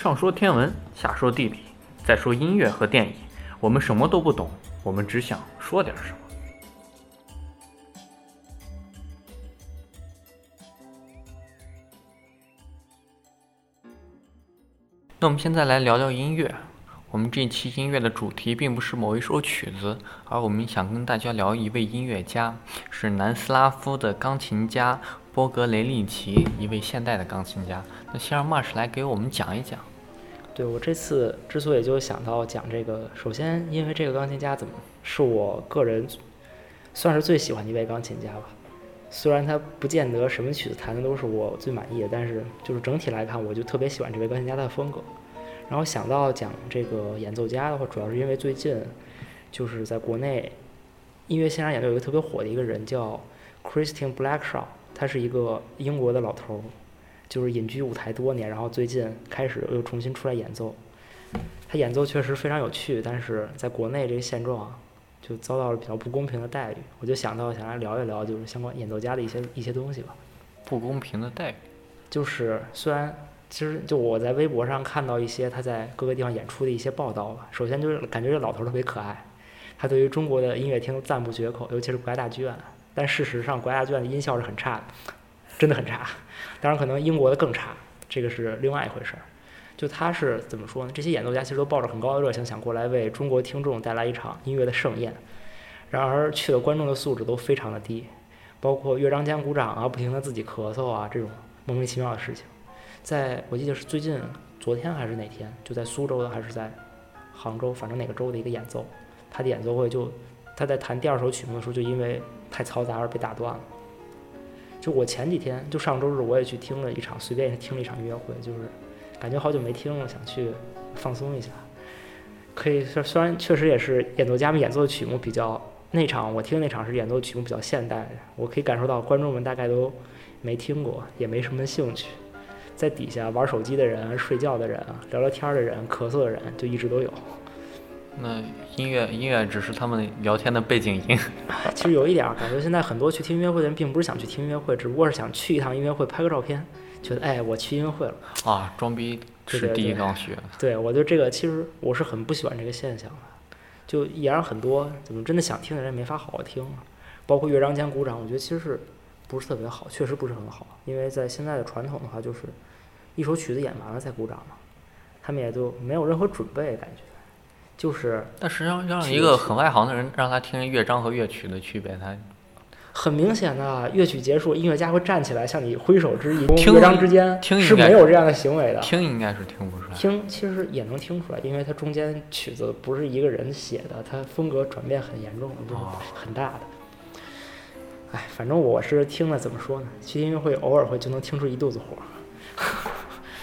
上说天文，下说地理，再说音乐和电影，我们什么都不懂，我们只想说点什么。那我们现在来聊聊音乐。我们这期音乐的主题并不是某一首曲子，而我们想跟大家聊一位音乐家，是南斯拉夫的钢琴家波格雷利奇，一位现代的钢琴家。那先让 Marsh 来给我们讲一讲。对我这次之所以就想到讲这个，首先因为这个钢琴家怎么是我个人算是最喜欢的一位钢琴家吧。虽然他不见得什么曲子弹的都是我最满意的，但是就是整体来看，我就特别喜欢这位钢琴家的风格。然后想到讲这个演奏家的话，主要是因为最近就是在国内音乐现场演奏有一个特别火的一个人叫 Christian Blackshaw，他是一个英国的老头儿，就是隐居舞台多年，然后最近开始又重新出来演奏。他演奏确实非常有趣，但是在国内这个现状就遭到了比较不公平的待遇。我就想到想来聊一聊，就是相关演奏家的一些一些东西吧。不公平的待遇，就是虽然。其实就我在微博上看到一些他在各个地方演出的一些报道吧。首先就是感觉这老头特别可爱，他对于中国的音乐厅赞不绝口，尤其是国家大剧院。但事实上，国家剧院的音效是很差的，真的很差。当然，可能英国的更差，这个是另外一回事儿。就他是怎么说呢？这些演奏家其实都抱着很高的热情，想过来为中国听众带来一场音乐的盛宴。然而去的观众的素质都非常的低，包括乐章间鼓掌啊，不停的自己咳嗽啊，这种莫名其妙的事情。在我记得是最近昨天还是哪天，就在苏州的还是在杭州，反正哪个州的一个演奏，他的演奏会就他在弹第二首曲目的时候，就因为太嘈杂而被打断了。就我前几天就上周日我也去听了一场，随便听了一场音乐会，就是感觉好久没听了，想去放松一下。可以说虽然确实也是演奏家们演奏的曲目比较那场我听那场是演奏曲目比较现代，我可以感受到观众们大概都没听过，也没什么兴趣。在底下玩手机的人、睡觉的人、聊聊天的人、咳嗽的人，就一直都有。那音乐音乐只是他们聊天的背景音。其实有一点感觉，现在很多去听音乐会的人，并不是想去听音乐会，只不过是想去一趟音乐会拍个照片，觉得哎，我去音乐会了。啊，装逼是第一刚需。对，我觉得这个其实我是很不喜欢这个现象的，就也让很多怎么真的想听的人没法好好听。包括乐章间鼓掌，我觉得其实是不是特别好，确实不是很好，因为在现在的传统的话就是。一首曲子演完了再鼓掌嘛，他们也就没有任何准备，感觉就是。但实际上，让一个很外行的人让他听乐章和乐曲的区别，他很明显的，乐曲结束，音乐家会站起来向你挥手致意。乐章之间是没有这样的行为的。听应该是听不出来。听其实也能听出来，因为它中间曲子不是一个人写的，它风格转变很严重，不是很大的。哎，反正我是听了怎么说呢？去音乐会偶尔会就能听出一肚子火。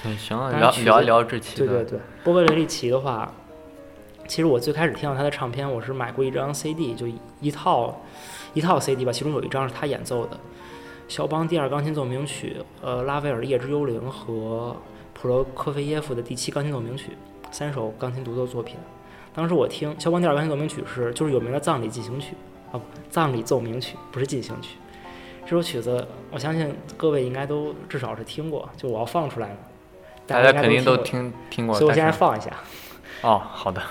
嗯，行啊，聊聊一聊这期。对对对，波格雷利奇的话，其实我最开始听到他的唱片，我是买过一张 CD，就一套一套 CD 吧，其中有一张是他演奏的肖邦第二钢琴奏鸣曲，呃，拉威尔的夜之幽灵和普罗科菲耶夫的第七钢琴奏鸣曲，三首钢琴独奏作品。当时我听肖邦第二钢琴奏鸣曲是就是有名的葬礼进行曲啊，不，葬礼奏鸣曲不是进行曲。这首曲子，我相信各位应该都至少是听过，就我要放出来了，大家肯定都听听过，所以我现在放一下。哦，好的。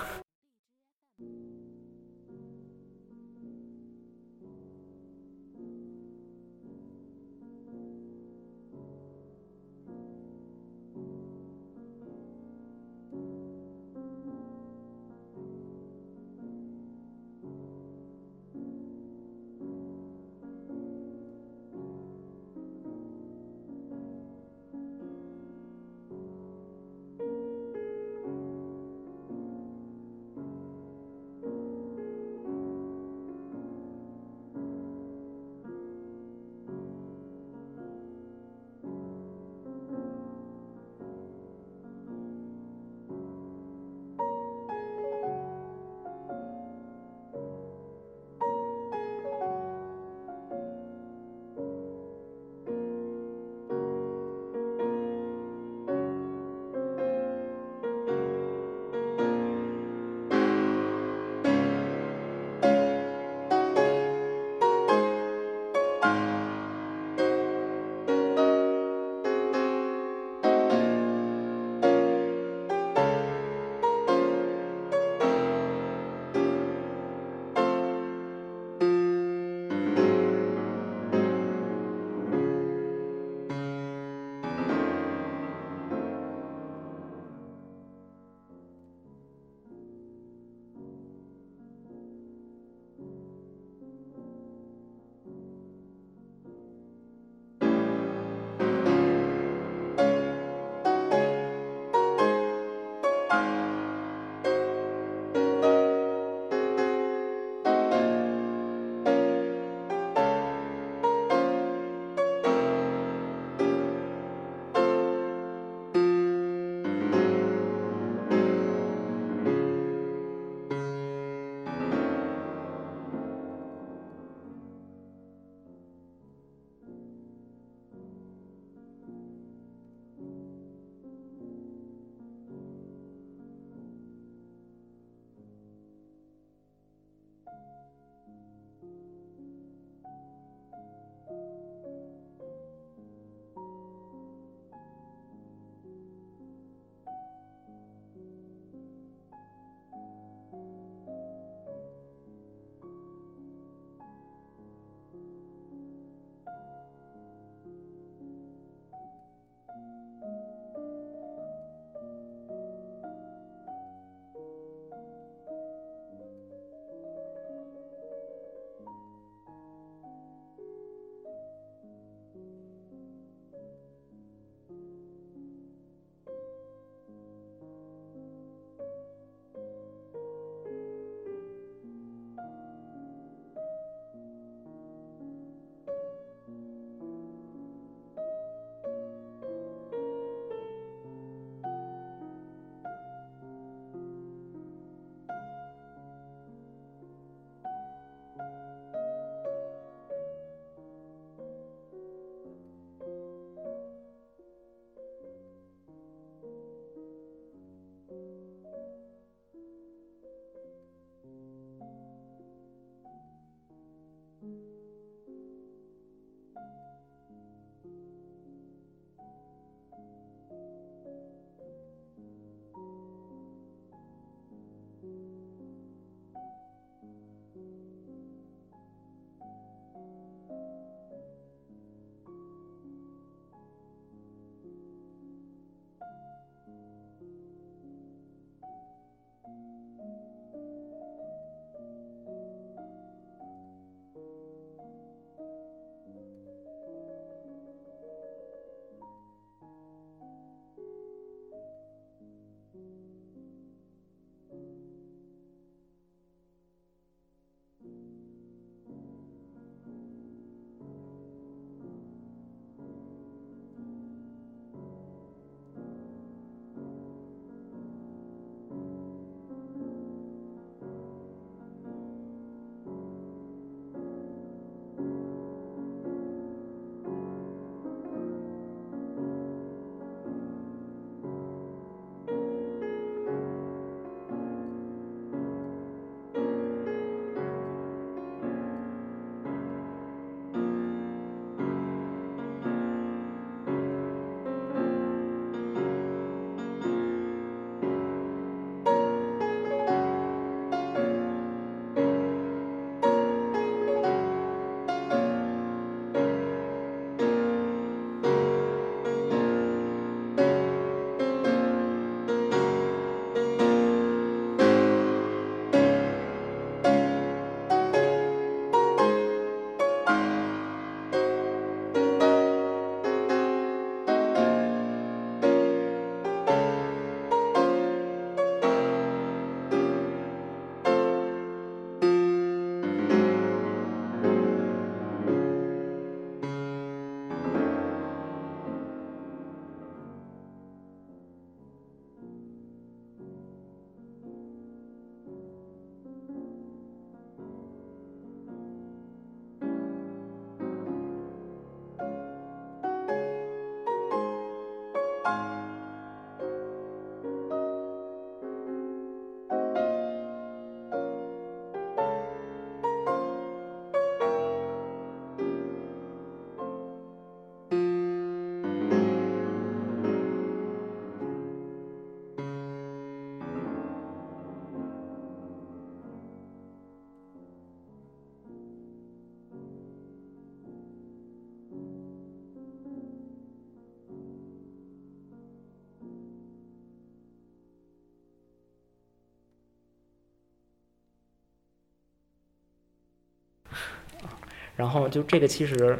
然后就这个其实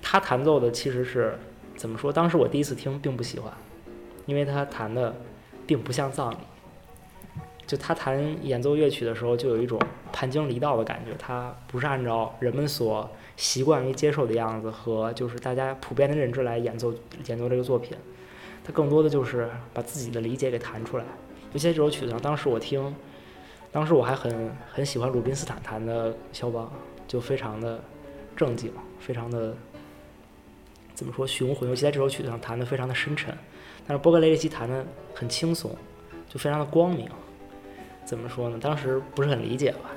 他弹奏的其实是怎么说？当时我第一次听并不喜欢，因为他弹的并不像葬礼。就他弹演奏乐曲的时候，就有一种叛经离道的感觉。他不是按照人们所习惯于接受的样子和就是大家普遍的认知来演奏演奏这个作品，他更多的就是把自己的理解给弹出来。尤其这首曲子，当时我听，当时我还很很喜欢鲁宾斯坦弹的肖邦，就非常的正经，非常的怎么说雄浑。尤其在这首曲子上弹的非常的深沉，但是波格雷利奇弹的很轻松，就非常的光明。怎么说呢？当时不是很理解吧，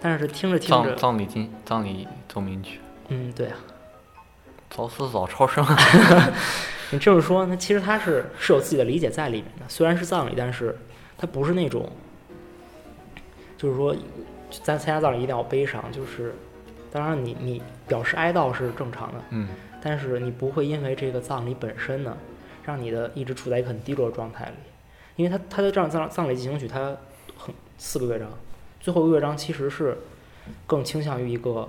但是听着听着，葬葬礼金葬礼奏鸣曲，嗯，对啊，早死早超生。你这么说，那其实他是是有自己的理解在里面的。虽然是葬礼，但是他不是那种，就是说，咱参加葬礼一定要悲伤。就是，当然你你表示哀悼是正常的，嗯，但是你不会因为这个葬礼本身呢，让你的一直处在一个很低落的状态里，因为他他的葬葬葬礼进行曲，他很四个乐章，最后一个乐章其实是更倾向于一个。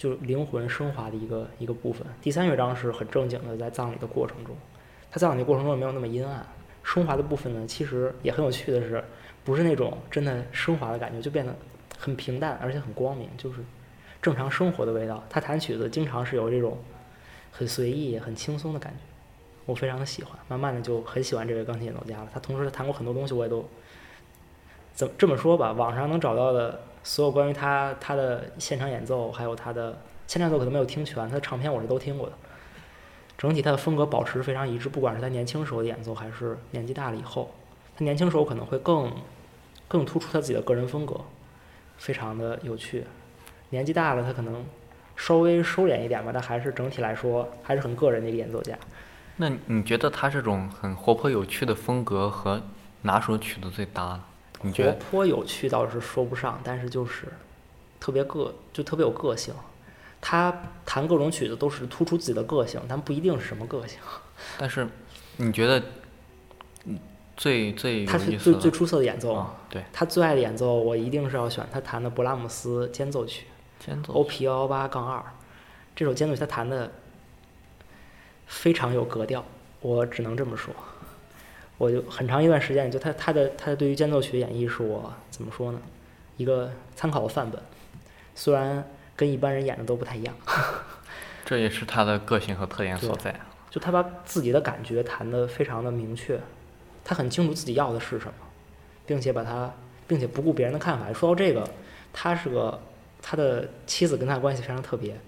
就是灵魂升华的一个一个部分。第三乐章是很正经的，在葬礼的过程中，他葬礼过程中没有那么阴暗。升华的部分呢，其实也很有趣的是，不是那种真的升华的感觉，就变得很平淡，而且很光明，就是正常生活的味道。他弹曲子经常是有这种很随意、很轻松的感觉，我非常的喜欢。慢慢的就很喜欢这位钢琴演奏家了。他同时他弹过很多东西，我也都怎么这么说吧，网上能找到的。所有关于他他的现场演奏，还有他的现场演奏可能没有听全，他的唱片我是都听过的。整体他的风格保持非常一致，不管是他年轻时候的演奏，还是年纪大了以后，他年轻时候可能会更更突出他自己的个人风格，非常的有趣。年纪大了，他可能稍微收敛一点吧，但还是整体来说还是很个人的一个演奏家。那你觉得他这种很活泼有趣的风格和哪首曲子最搭呢？活泼有趣倒是说不上，但是就是特别个，就特别有个性。他弹各种曲子都是突出自己的个性，但不一定是什么个性。但是你觉得最最他是最最出色的演奏？对，他最爱的演奏，我一定是要选他弹的勃拉姆斯间奏曲，OP 幺幺八杠二。这首间奏曲他弹的非常有格调，我只能这么说。我就很长一段时间，就他他的他对于间奏曲的演绎是我怎么说呢？一个参考的范本，虽然跟一般人演的都不太一样。这也是他的个性和特点所在。就他把自己的感觉弹得非常的明确，他很清楚自己要的是什么，并且把他，并且不顾别人的看法。说到这个，他是个他的妻子跟他关系非常特别，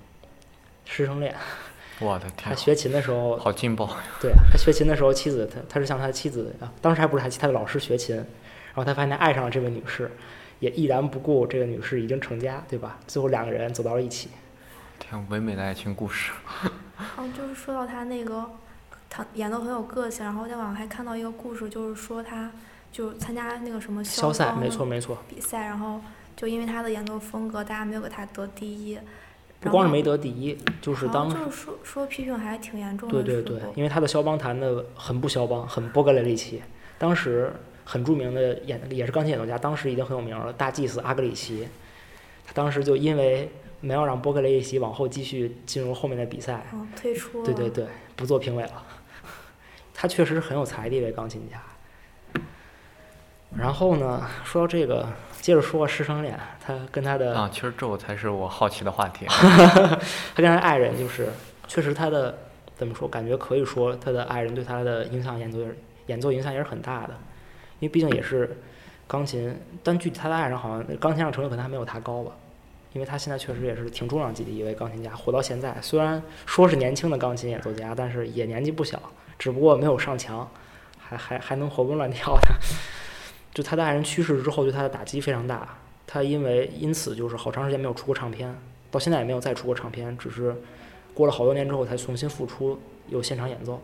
师生恋。我的天！他学琴的时候好劲爆。对他学琴的时候，妻子他他是向他的妻子啊，当时还不是他他的老师学琴，然后他发现他爱上了这位女士，也毅然不顾这个女士已经成家，对吧？最后两个人走到了一起。挺唯美的爱情故事。哦，就是说到他那个，他演的很有个性，然后在网上还看到一个故事，就是说他就参加那个什么消赛，没错没错比赛，然后就因为他的演奏风格，大家没有给他得第一。不光是没得第一，就是当就是说说批评还挺严重的。对对对，因为他的肖邦弹的很不肖邦，很波格雷利奇。当时很著名的演也是钢琴演奏家，当时已经很有名了，大祭司阿格里奇。他当时就因为没有让波格雷利奇往后继续进入后面的比赛，退出。对对对，不做评委了。他确实是很有才的一位钢琴家。然后呢，说到这个。接着说师生恋，他跟他的啊，其实这才是我好奇的话题。他跟他爱人就是，确实他的怎么说，感觉可以说他的爱人对他的影响演奏演奏影响也是很大的，因为毕竟也是钢琴，但具体他的爱人好像钢琴上成就可能还没有他高吧，因为他现在确实也是挺重量级的一位钢琴家，活到现在，虽然说是年轻的钢琴演奏家，但是也年纪不小，只不过没有上墙，还还还能活蹦乱跳的。就他的爱人去世之后，对他的打击非常大。他因为因此就是好长时间没有出过唱片，到现在也没有再出过唱片，只是过了好多年之后才重新复出，有现场演奏。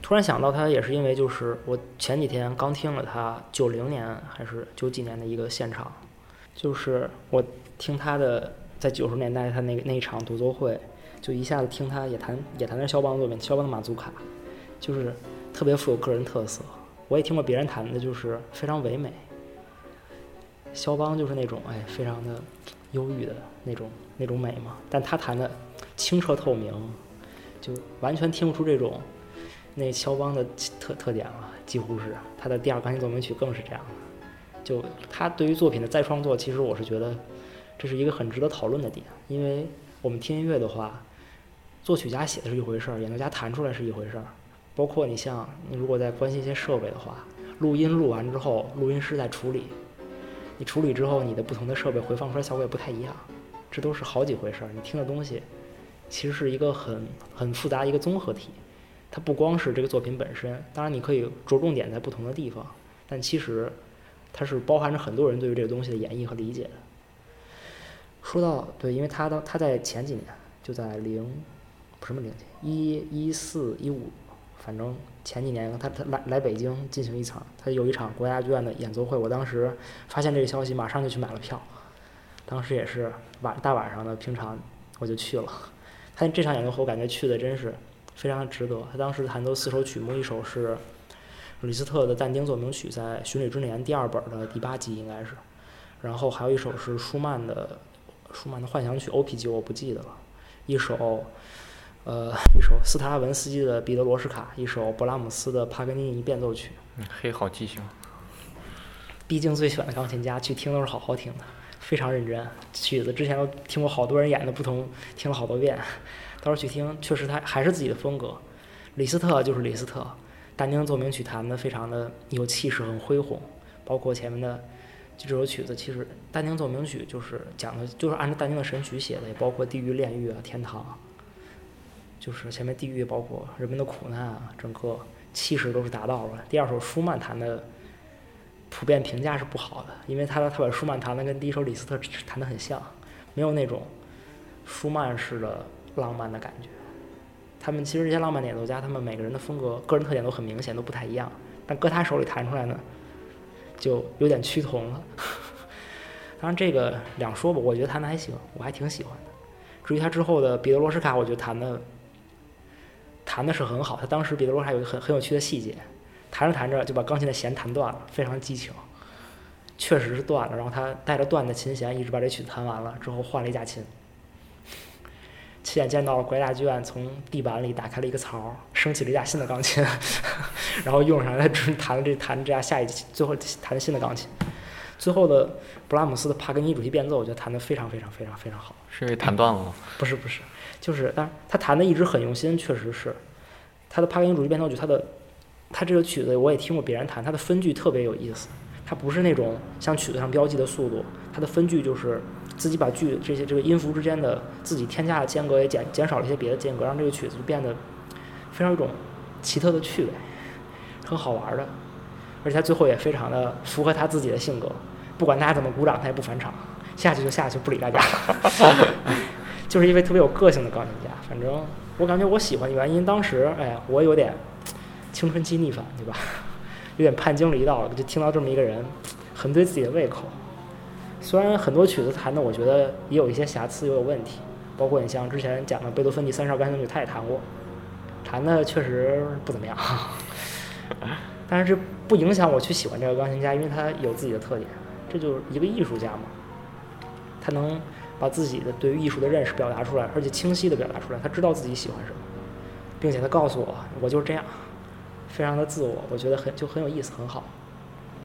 突然想到他也是因为就是我前几天刚听了他九零年还是九几年的一个现场，就是我听他的在九十年代他那个那一场独奏会，就一下子听他也弹也弹的肖邦作品，肖邦的马祖卡，就是特别富有个人特色。我也听过别人弹的，就是非常唯美。肖邦就是那种哎，非常的忧郁的那种那种美嘛。但他弹的清澈透明，就完全听不出这种那肖邦的特特点了，几乎是他的第二钢琴奏鸣曲更是这样。就他对于作品的再创作，其实我是觉得这是一个很值得讨论的点，因为我们听音乐的话，作曲家写的是一回事儿，演奏家弹出来是一回事儿。包括你像你如果在关心一些设备的话，录音录完之后，录音师在处理，你处理之后，你的不同的设备回放出来效果也不太一样，这都是好几回事儿。你听的东西其实是一个很很复杂一个综合体，它不光是这个作品本身，当然你可以着重点在不同的地方，但其实。它是包含着很多人对于这个东西的演绎和理解的。说到对，因为他当他在前几年就在零什么零几一一四一五，反正前几年他他来来北京进行一场，他有一场国家剧院的演奏会。我当时发现这个消息，马上就去买了票。当时也是晚大晚上的，平常我就去了。他这场演奏会，我感觉去的真是非常值得。他当时弹奏四首曲目，一首是。李斯特的但丁奏鸣曲在《巡礼之年》第二本的第八集应该是，然后还有一首是舒曼的舒曼的幻想曲 O.P. 级我不记得了，一首呃一首斯特拉文斯基的彼得罗什卡，一首勃拉姆斯的帕格尼尼变奏曲。嗯，嘿，好记性。毕竟最喜欢的钢琴家去听都是好好听的，非常认真。曲子之前都听过好多人演的不同，听了好多遍，到时候去听，确实他还是自己的风格。李斯特就是李斯特。但丁奏鸣曲弹的非常的有气势，很恢宏，包括前面的就这首曲子，其实但丁奏鸣曲就是讲的，就是按照但丁的神曲写的，也包括地狱、炼狱啊、天堂，就是前面地狱包括人们的苦难啊，整个气势都是达到了。第二首舒曼弹的普遍评价是不好的，因为他他把舒曼弹的跟第一首李斯特弹的很像，没有那种舒曼式的浪漫的感觉。他们其实这些浪漫演奏家，他们每个人的风格、个人特点都很明显，都不太一样。但搁他手里弹出来呢，就有点趋同了。当然这个两说吧，我觉得弹的还行，我还挺喜欢的。至于他之后的彼得罗什卡，我觉得弹的弹的是很好。他当时彼得罗什卡有一个很很有趣的细节，弹着弹着就把钢琴的弦弹断了，非常激情。确实是断了，然后他带着断的琴弦一直把这曲子弹完了，之后换了一架琴。亲眼见到了国家大剧院从地板里打开了一个槽，升起了一架新的钢琴，然后用上来弹这弹这架下一最后弹新的钢琴。最后的布拉姆斯的帕格尼主题变奏，我觉得弹得非常非常非常非常好。是因为弹断了吗？不是不是，就是当然他弹的一直很用心，确实是。他的帕格尼主题变奏曲，他的他这个曲子我也听过别人弹，他的分句特别有意思，他不是那种像曲子上标记的速度，他的分句就是。自己把句这些这个音符之间的自己添加的间隔也减减少了一些别的间隔，让这个曲子就变得非常有一种奇特的趣味，很好玩的，而且他最后也非常的符合他自己的性格，不管大家怎么鼓掌，他也不返场，下去就下去，不理大家，就是一位特别有个性的钢琴家。反正我感觉我喜欢的原因，当时哎，我有点青春期逆反，对吧？有点叛经离道了，就听到这么一个人，很对自己的胃口。虽然很多曲子弹的，我觉得也有一些瑕疵，也有问题，包括你像之前讲的贝多芬第三十二钢琴曲，他也弹过，弹的确实不怎么样。但是不影响我去喜欢这个钢琴家，因为他有自己的特点，这就是一个艺术家嘛。他能把自己的对于艺术的认识表达出来，而且清晰的表达出来，他知道自己喜欢什么，并且他告诉我，我就是这样，非常的自我，我觉得很就很有意思，很好。